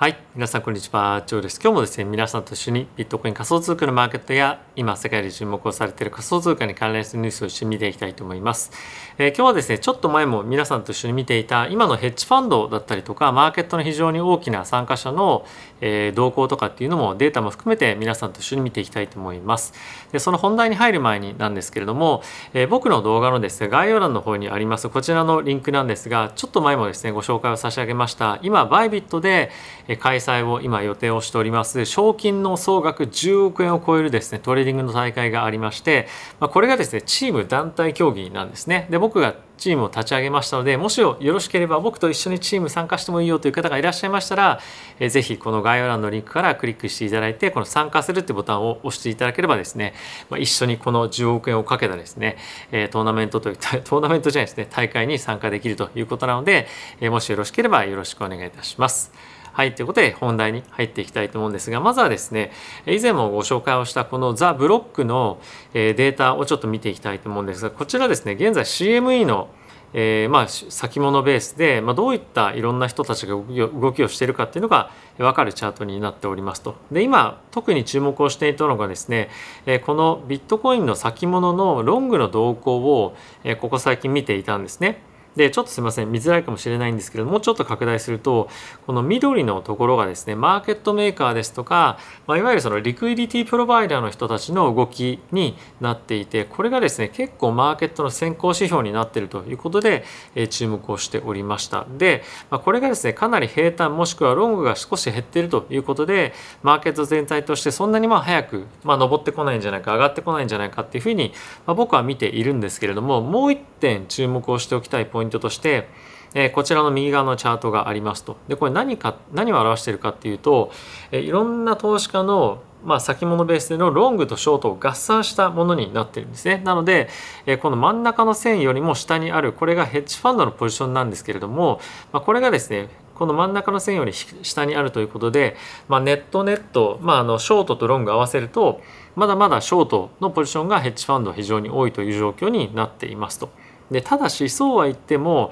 はい。皆さん、こんにちは。ジョーです。今日もですね、皆さんと一緒にビットコイン仮想通貨のマーケットや、今、世界で注目をされている仮想通貨に関連するニュースを一緒に見ていきたいと思います。えー、今日はですね、ちょっと前も皆さんと一緒に見ていた、今のヘッジファンドだったりとか、マーケットの非常に大きな参加者の、えー、動向とかっていうのも、データも含めて皆さんと一緒に見ていきたいと思います。で、その本題に入る前になんですけれども、えー、僕の動画のですね、概要欄の方にあります、こちらのリンクなんですが、ちょっと前もですね、ご紹介を差し上げました、今、バイビットで開催を今予定をしております賞金の総額10億円を超えるですねトレーディングの大会がありまして、ま、これがですねチーム団体競技なんですねで僕がチームを立ち上げましたのでもしよろしければ僕と一緒にチーム参加してもいいよという方がいらっしゃいましたら、えぜひこの概要欄のリンクからクリックしていただいてこの参加するってボタンを押していただければですね、ま、一緒にこの10億円をかけたですね、えトーナメントといった トーナメントじゃないですね大会に参加できるということなので、えもしよろしければよろしくお願いいたします。はい、ということで本題に入っていきたいと思うんですが、まずはですね、以前もご紹介をしたこのザ・ブロックのデータをちょっと見ていきたいと思うんですが、こちらですね、現在 CME のえー、まあ先物ベースで、まあ、どういったいろんな人たちが動きをしているかっていうのが分かるチャートになっておりますと。で今特に注目をしていたのがですね、えー、このビットコインの先物のロングの動向を、えー、ここ最近見ていたんですね。でちょっとすいません見づらいかもしれないんですけれどもうちょっと拡大するとこの緑のところがですねマーケットメーカーですとか、まあ、いわゆるそのリクイディティプロバイダーの人たちの動きになっていてこれがですね結構マーケットの先行指標になっているということで、えー、注目をしておりました。で、まあ、これがですねかなり平坦もしくはロングが少し減っているということでマーケット全体としてそんなにまあ早く、まあ、上ってこないんじゃないか上がってこないんじゃないかっていうふうに、まあ、僕は見ているんですけれどももう一点注目をしておきたいポイントントとして、えー、こちらの右側のチャートがありますと。でこれ何か何を表しているかっていうと、えー、いろんな投資家のまあ、先物ベースでのロングとショートを合算したものになってるんですね。なので、えー、この真ん中の線よりも下にあるこれがヘッジファンドのポジションなんですけれども、まあ、これがですねこの真ん中の線より下にあるということで、まあ、ネットネット、まあ、あのショートとロング合わせるとまだまだショートのポジションがヘッジファンド非常に多いという状況になっていますと。でただしそうは言っても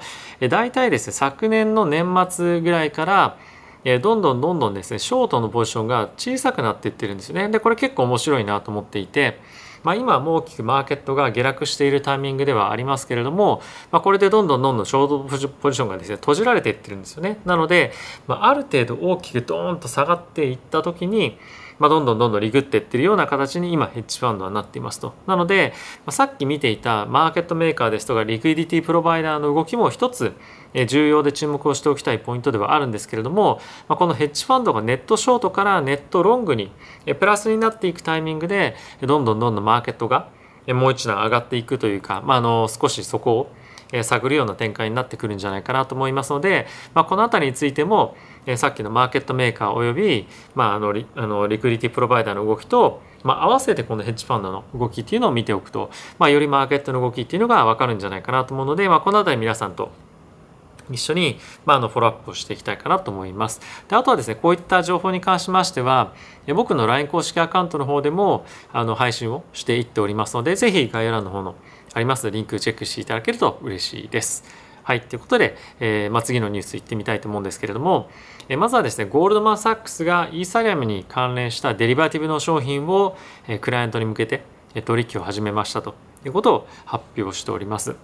大体ですね昨年の年末ぐらいからどんどんどんどんですねショートのポジションが小さくなっていってるんですよね。でこれ結構面白いなと思っていて、まあ、今も大きくマーケットが下落しているタイミングではありますけれども、まあ、これでどんどんどんどんショートポジションがですね閉じられていってるんですよね。なので、まあ、ある程度大きくドーンと下がっていった時にまあ、どんどんどんどんリグっていってるような形に今ヘッジファンドはなっていますと。なので、まあ、さっき見ていたマーケットメーカーですとかリクイディティプロバイダーの動きも一つ重要で注目をしておきたいポイントではあるんですけれども、まあ、このヘッジファンドがネットショートからネットロングにプラスになっていくタイミングでどんどんどんどんマーケットがもう一段上がっていくというか、まあ、あの少しそこを探るような展開になってくるんじゃないかなと思いますので、まあ、この辺りについてもえさっきのマーケットメーカーおよび、まあ、あのリあのリクリティプロバイダーの動きと、まあ、合わせてこのヘッジファンドの動きっていうのを見ておくと、まあ、よりマーケットの動きっていうのが分かるんじゃないかなと思うので、まあ、この辺り皆さんと一緒に、まあ、あのフォローアップをしていきたいかなと思います。であとはですねこういった情報に関しましては僕の LINE 公式アカウントの方でもあの配信をしていっておりますので是非概要欄の方のありますリンクチェックしていただけると嬉しいです。はい、ということで、えーまあ、次のニュースいってみたいと思うんですけれども、えー、まずはですね、ゴールドマン・サックスがイーサリアムに関連したデリバティブの商品を、えー、クライアントに向けて取引を始めましたということを発表しております。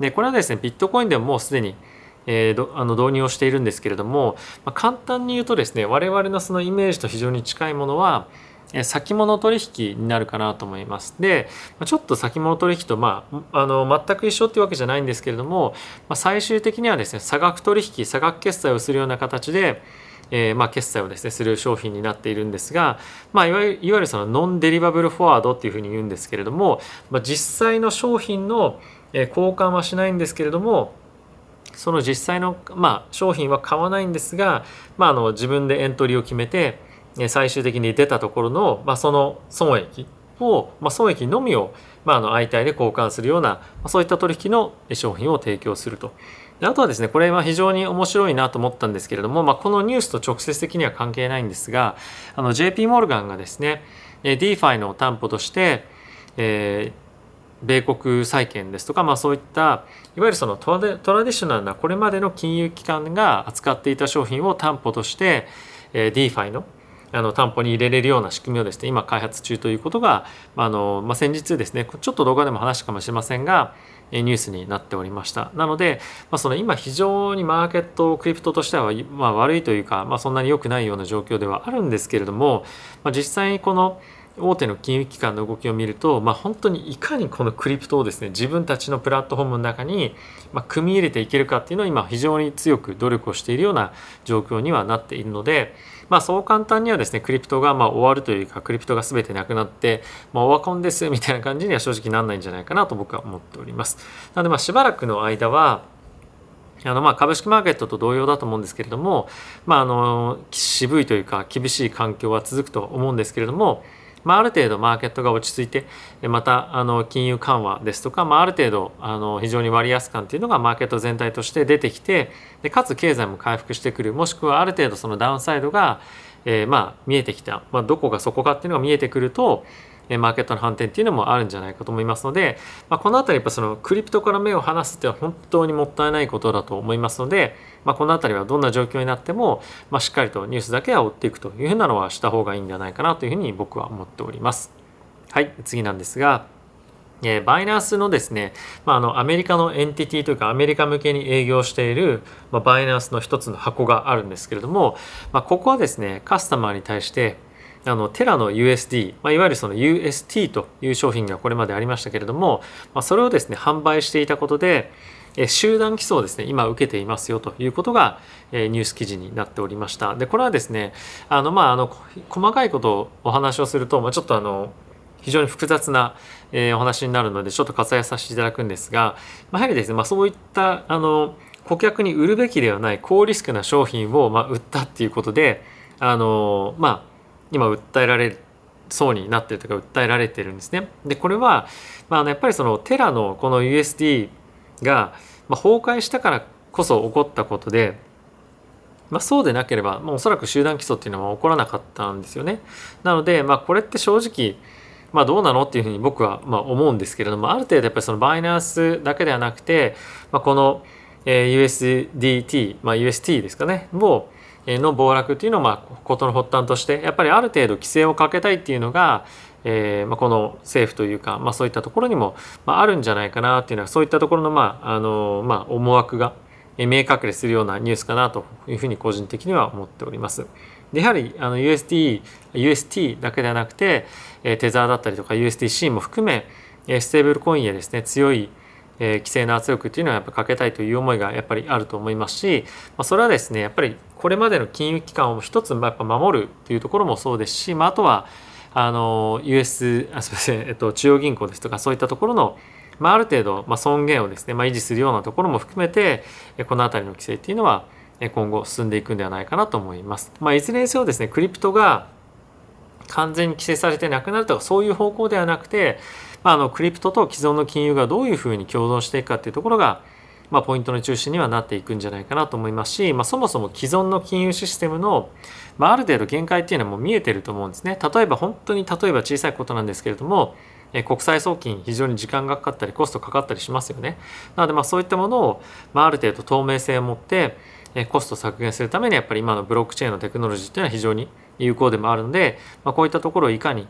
で、これはですね、ビットコインでももうすでにえー、あの導入をしているんですけれども、まあ、簡単に言うとですね我々のそのイメージと非常に近いものは先物取引になるかなと思います。でちょっと先物取引と、まあ、あの全く一緒っていうわけじゃないんですけれども、まあ、最終的にはですね差額取引差額決済をするような形でえー、まあ、決済をですねする商品になっているんですが、まあ、いわゆるそのノンデリバブルフォワードっていうふうに言うんですけれども、まあ、実際の商品の交換はしないんですけれどもその実際の、まあ、商品は買わないんですが、まあ、あの自分でエントリーを決めて最終的に出たところの、まあ、その損益を、まあ、損益のみを、まあ、あの相対で交換するような、まあ、そういった取引の商品を提供すると。であとはですねこれは非常に面白いなと思ったんですけれども、まあ、このニュースと直接的には関係ないんですがあの JP モルガンがですね DeFi の担保として、えー、米国債券ですとか、まあ、そういったいわゆるそのトラディショナルなこれまでの金融機関が扱っていた商品を担保としてえー、DeFi のあの担保に入れれるような仕組みをですね今開発中ということがあの、まあ、先日ですねちょっと動画でも話したかもしれませんがニュースになっておりました。なので、まあ、その今非常にマーケットクリプトとしては、まあ、悪いというか、まあ、そんなに良くないような状況ではあるんですけれども、まあ、実際にこの大手の金融機関の動きを見ると、まあ、本当にいかにこのクリプトをですね自分たちのプラットフォームの中に、ま、組み入れていけるかっていうのを今非常に強く努力をしているような状況にはなっているので、まあ、そう簡単にはですねクリプトがま終わるというかクリプトが全てなくなって、まあ、オワコンですみたいな感じには正直なんないんじゃないかなと僕は思っております。なのでまあしばらくの間はあのまあ株式マーケットと同様だと思うんですけれども、まあ、あの渋いというか厳しい環境は続くと思うんですけれどもまあ、ある程度マーケットが落ち着いてまたあの金融緩和ですとか、まあ、ある程度あの非常に割安感というのがマーケット全体として出てきてでかつ経済も回復してくる。もしくはある程度そのダウンサイドが、えー、まあ見えてきた、まあ、どこがそこかっていうのが見えてくるとマーケットの反転っていうのもあるんじゃないかと思いますので、まあ、この辺りやっぱそのクリプトから目を離すって本当にもったいないことだと思いますので、まあ、この辺りはどんな状況になっても、まあ、しっかりとニュースだけは追っていくというふうなのはした方がいいんじゃないかなというふうに僕は思っております。はい、次なんですが、え、バイナンスのですね、まあ、あのアメリカのエンティティというかアメリカ向けに営業している、ま、バイナンスの一つの箱があるんですけれども、まあ、ここはですねカスタマーに対してあのテラの USD、まあ、いわゆるその UST という商品がこれまでありましたけれども、まあ、それをですね販売していたことで集団起訴をですね今受けていますよということがニュース記事になっておりました。でこれはですねあのまああの細かいことをお話をすると、まあ、ちょっとあの非常に複雑な、え、お話になるのでちょっと割愛させていただくんですが、まあ、やはりですね、まあ、そういったあの顧客に売るべきではない高リスクな商品を、まあ、売ったっていうことであのまあ今訴えられそうになってるとか訴えられてるんですね。でこれは、まあ、やっぱりそのテラのこの USD が、崩壊したからこそ起こったことで、まあ、そうでなければ、まあ、おそらく集団起訴っていうのは起こらなかったんですよね。なので、まあ、これって正直まあ、どうなのっていうふうに僕はまあ思うんですけれどもある程度やっぱりそのバイナンスだけではなくて、まあ、この USDT、まあ、UST ですかねをの暴落っていうのをまあ事の発端としてやっぱりある程度規制をかけたいっていうのが、えーまあ、この政府というか、まあ、そういったところにも、まあ、あるんじゃないかなっていうのはそういったところの,、まああのまあ、思惑が見え隠れするようなニュースかなというふうに個人的には思っております。でやはりあの USD、UST だけではなくて、えテザーだったりとか USDC も含め、えステーブルコインやですね強いえー、規制の圧力っていうのはやっぱかけたいという思いがやっぱりあると思いますし、まあ、それはですねやっぱりこれまでの金融機関を一つやっぱ守るというところもそうですし、まあ、あとはあの US あすみません、えっと、中央銀行ですとかそういったところのまあ、ある程度、まあ、尊厳をですね、まあ、維持するようなところも含めてこの辺りの規制っていうのは今後進んでいくんではないかなと思います。まあ、いずれにせよですねクリプトが完全に規制されてなくなるとかそういう方向ではなくてまあ、あのクリプトと既存の金融がどういうふうに共存していくかっていうところが、まあ、ポイントの中心にはなっていくんじゃないかなと思いますし、まあ、そもそも既存の金融システムの、まあ、ある程度限界っていうのはもう見えてると思うんですね。例えば本当に例えば小さいことなんですけれども国際送金非常に時間がかかったりコストかかったりしますよね。なのでまあそういったものを、まあ、ある程度透明性を持ってコスト削減するためにやっぱり今のブロックチェーンのテクノロジーっていうのは非常に有効でもあるので、まあ、こういったところをいかに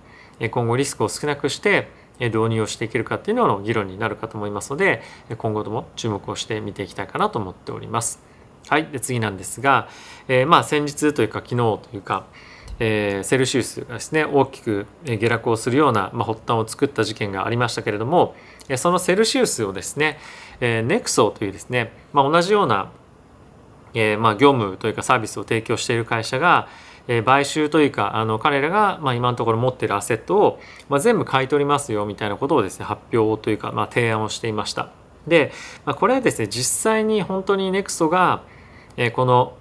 今後リスクを少なくして導入をしていけるかっていうのの議論になるかと思いますので今後とも注目をして見ていきたいかなと思っております。はい、で次なんですが、えー、まあ先日というか昨日というか、えー、セルシウスがですね大きく下落をするような、まあ、発端を作った事件がありましたけれどもそのセルシウスをですね、えー、ネクソというですね、まあ、同じような、えーまあ、業務というかサービスを提供している会社が、え買収というかあの彼らが、まあ、今のところ持ってるアセットを、まあ、全部買い取りますよみたいなことをですね発表というか、まあ、提案をしていました。で、まあ、これはですね実際に本当にネクソが、えー、この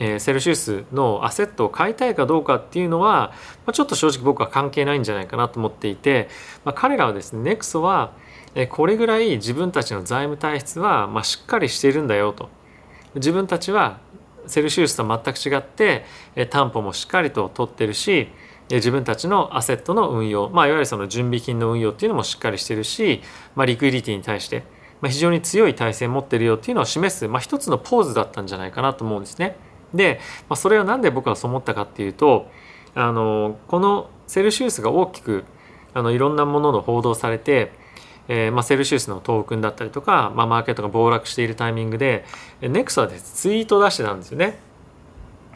えセルシウスのアセットを買いたいかどうかっていうのは、まあ、ちょっと正直僕は関係ないんじゃないかなと思っていて、まあ、彼らはですねネクソはこれぐらい自分たちの財務体質はましっかりしているんだよと自分たちはセルシウスと全く違って担保もしっかりと取ってるし自分たちのアセットの運用、まあ、いわゆるその準備金の運用っていうのもしっかりしてるし、まあ、リクイリティに対して、まあ、非常に強い体制を持ってるよっていうのを示す、まあ、一つのポーズだったんじゃないかなと思うんですね。で、まあ、それは何で僕はそう思ったかっていうとあのこのセルシウスが大きくあのいろんなものの報道されて、えーまあ、セルシウスのトークンだったりとか、まあ、マーケットが暴落しているタイミングでネクスはでツイート出してたんですよね。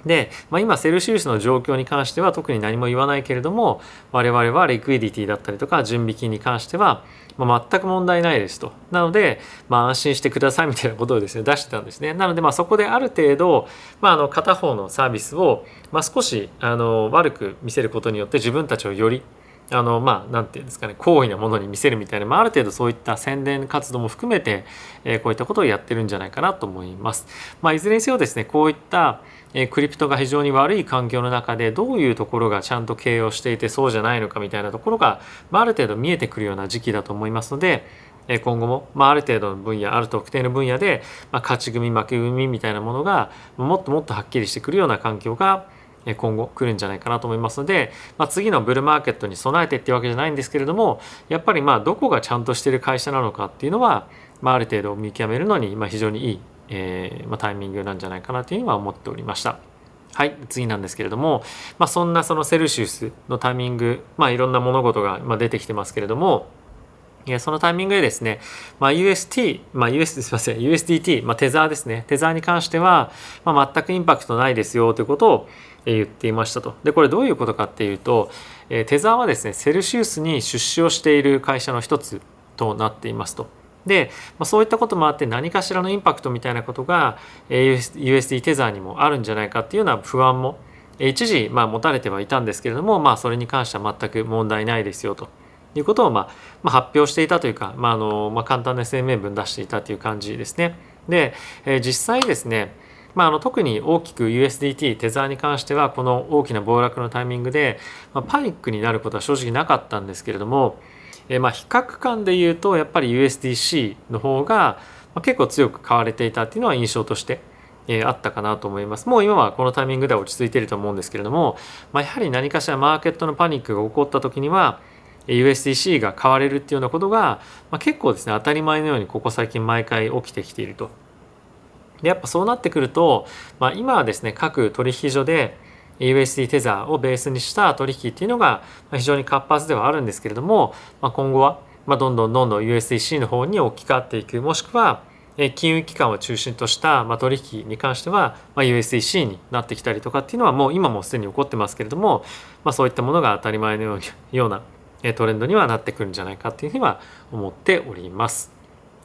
で、まあ、今セルシウスの状況に関しては特に何も言わないけれども我々はリクイディティだったりとか準備金に関しては、まあ、全く問題ないですとなので、まあ、安心してくださいみたいなことをですね出してたんですねなのでまあそこである程度、まあ、あの片方のサービスを、まあ、少しあの悪く見せることによって自分たちをよりあのまあ何て言うんですかね好意なものに見せるみたいな、まあ、ある程度そういった宣伝活動も含めて、えー、こういったことをやってるんじゃないかなと思います。まあ、いずれにせよですねこういったえクリプトが非常に悪い環境の中でどういうところがちゃんと経営をしていてそうじゃないのかみたいなところが、まあ、ある程度見えてくるような時期だと思いますので今後も、まあ、ある程度の分野ある特定の分野で、まあ、勝ち組負け組みたいなものがもっともっとはっきりしてくるような環境が今後来るんじゃないかなと思いますので、まあ、次のブルーマーケットに備えてっていうわけじゃないんですけれどもやっぱりまあどこがちゃんとしてる会社なのかっていうのは、まあ、ある程度見極めるのにまあ非常にいい、えーまあ、タイミングなんじゃないかなというふうには思っておりました。はい、次なんですけれども、まあ、そんなそのセルシウスのタイミング、まあ、いろんな物事が出てきてますけれども、そのタイミングでですね、まあ、UST、まあ、US すみません、USDT、まあ、テザーですね、テザーに関しては、まあ、全くインパクトないですよということを言っていましたと。で、これどういうことかっていうと、テザーはですね、セルシウスに出資をしている会社の一つとなっていますと。で、まあ、そういったこともあって何かしらのインパクトみたいなことが USD テザーにもあるんじゃないかっていうような不安も一時まあ持たれてはいたんですけれども、まあ、それに関しては全く問題ないですよということをまあ、まあ、発表していたというか、まああのまあ、簡単な声明文出していたという感じですね。で、えー、実際ですねまあ、あの特に大きく USDT テザーに関してはこの大きな暴落のタイミングで、まあ、パニックになることは正直なかったんですけれども、えまあ比較感で言うとやっぱり USDC の方が結構強く買われていたっていうのは印象としてえあったかなと思います。もう今はこのタイミングでは落ち着いていると思うんですけれども、まあ、やはり何かしらマーケットのパニックが起こった時には USDC が買われるっていうようなことが、まあ、結構ですね当たり前のようにここ最近毎回起きてきていると。でやっぱそうなってくると、まあ、今はですね各取引所で USD テザーをベースにした取引っていうのが非常に活発ではあるんですけれども、まあ、今後はまどんどんどんどん USDC の方に置き換わっていくもしくは金融機関を中心とした取引に関しては USDC になってきたりとかっていうのはもう今もすでに起こってますけれども、まあ、そういったものが当たり前のようようなトレンドにはなってくるんじゃないかっていうふうには思っております。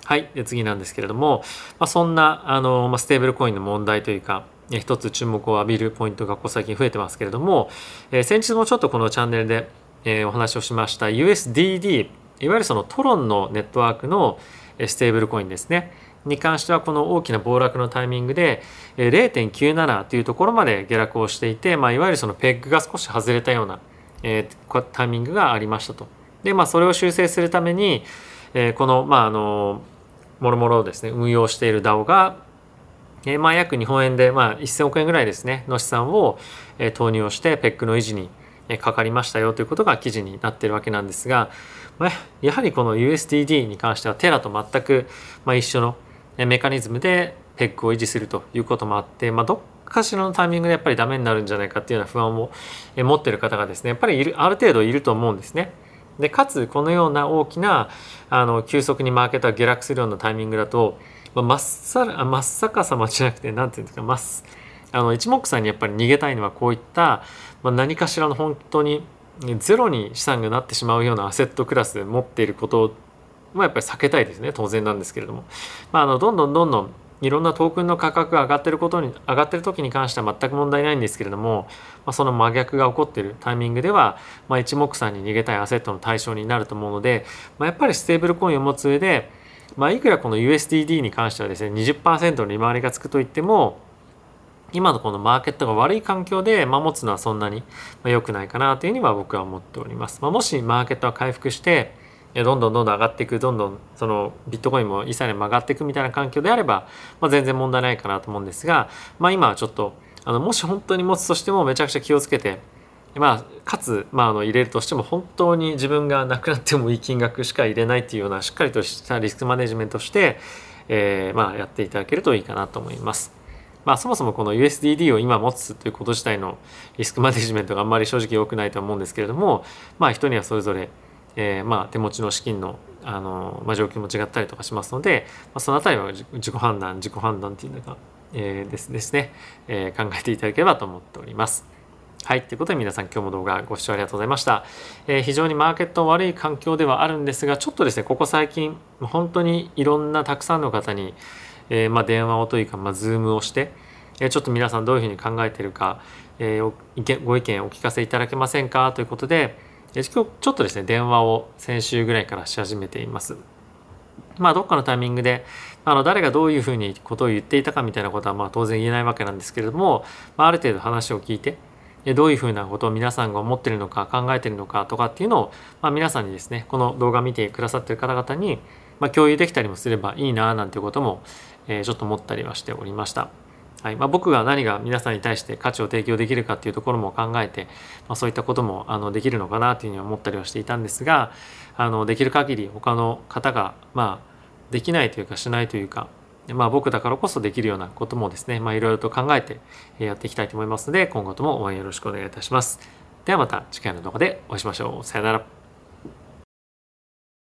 はい、で次なんですけれども、まあ、そんなあの、まあ、ステーブルコインの問題というか一つ注目を浴びるポイントがここ最近増えてますけれども、えー、先日もちょっとこのチャンネルで、えー、お話をしました USDD いわゆるそのトロンのネットワークのステーブルコインですねに関してはこの大きな暴落のタイミングで0.97というところまで下落をしていて、まあ、いわゆるそのペッグが少し外れたような、えー、タイミングがありましたと。でまあそれを修正するために、えー、このまああのもろもろですね運用している DAO がえー、まあ約日本円でまあ1000億円ぐらいですねの資産を、え投入をしてペックの維持にかかりましたよということが記事になっているわけなんですが、まあ、やはりこの USDD に関してはテラと全く、まあ、一緒のメカニズムでペックを維持するということもあって、まあ、どっかしらのタイミングでやっぱりダメになるんじゃないかっていうような不安を持ってる方がですねやっぱりいるある程度いると思うんですね。でかつこのような大きなあの急速にマーケットが下落するようなタイミングだとまあ、真っさら真っ逆さまじゃなくて何て言うんですか真っあの一目散にやっぱり逃げたいのはこういった、まあ、何かしらの本当にゼロに資産がなってしまうようなアセットクラスで持っていることはやっぱり避けたいですね当然なんですけれども、まあ、あのどんどんどんどんいろんなトークンの価格が上がってることに上がってる時に関しては全く問題ないんですけれども、まあ、その真逆が起こっているタイミングでは、まあ、一目散に逃げたいアセットの対象になると思うので、まあ、やっぱりステーブルコインを持つ上でまあ、いくらこの USDD に関してはですね20%の利回りがつくといっても今のこのマーケットが悪い環境で持つのはそんなに良くないかなというふうには僕は思っております。まあ、もしマーケットが回復してどんどんどんどん上がっていくどんどんそのビットコインもイーサリアム上がっていくみたいな環境であれば、まあ、全然問題ないかなと思うんですが、まあ、今はちょっとあのもし本当に持つとしてもめちゃくちゃ気をつけてまあ、かつ、まあ、あの入れるとしても本当に自分がなくなってもいい金額しか入れないっていうようなしっかりとしたリスクマネジメントして、えー、まあ、やっていただけるといいかなと思います。まあ、そもそもこの USDD を今持つということ自体のリスクマネジメントがあんまり正直良くないと思うんですけれども、まあ、人にはそれぞれ、えー、まあ手持ちの資金のあの、まあ、状況も違ったりとかしますので、まあ、そのあたりは自己判断自己判断っていうのが、えー、ですですね、えー、考えていただければと思っております。はい。ということで皆さん今日も動画ご視聴ありがとうございました。えー、非常にマーケット悪い環境ではあるんですが、ちょっとですね、ここ最近、本当にいろんなたくさんの方に、えー、まあ、電話をというか、まあ、ズームをして、えー、ちょっと皆さんどういうふうに考えてるか、え、ご意見お聞かせいただけませんか？ということで、えー、今日ちょっとですね、電話を先週ぐらいからし始めています。まあ、どっかのタイミングで、あの、誰がどういうふうにことを言っていたかみたいなことは、まあ、当然言えないわけなんですけれども、まあ、ある程度話を聞いて、どういうふうなことを皆さんが思ってるのか考えてるのかとかっていうのを、まあ、皆さんにですねこの動画見てくださってる方々に、まあ、共有できたりもすればいいななんていうことも、えー、ちょっと思ったりはしておりました。はいまあ、僕が何が皆さんに対して価値を提供できるかっていうところも考えて、まあ、そういったこともあのできるのかなというふうに思ったりはしていたんですがあのできる限り他の方がまあできないというかしないというかまあ僕だからこそできるようなこともですね、まあいろいろと考えてやっていきたいと思いますので、今後とも応援よろしくお願いいたします。ではまた次回の動画でお会いしましょう。さよなら。